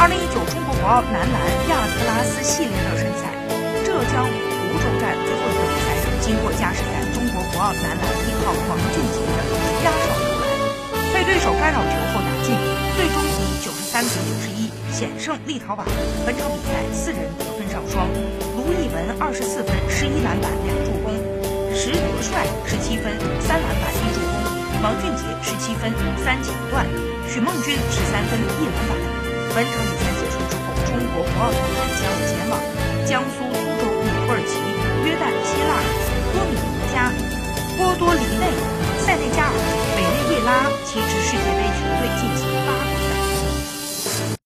二零一九中国国奥男篮亚特拉斯系列热身赛，浙江湖州站最后一个比赛上，经过加时赛，中国国奥男篮依靠王俊杰的压哨投篮，被对手干扰球后打进，最终以九十三比九十一险胜立陶宛。本场比赛四人得分上双，卢艺文二十四分、十一篮板、两助攻；石德帅十七分、三篮板、一助攻。王俊杰十七分三抢断，许梦君十三分一篮板。本场比赛结束之后，中国国奥队将前往江苏。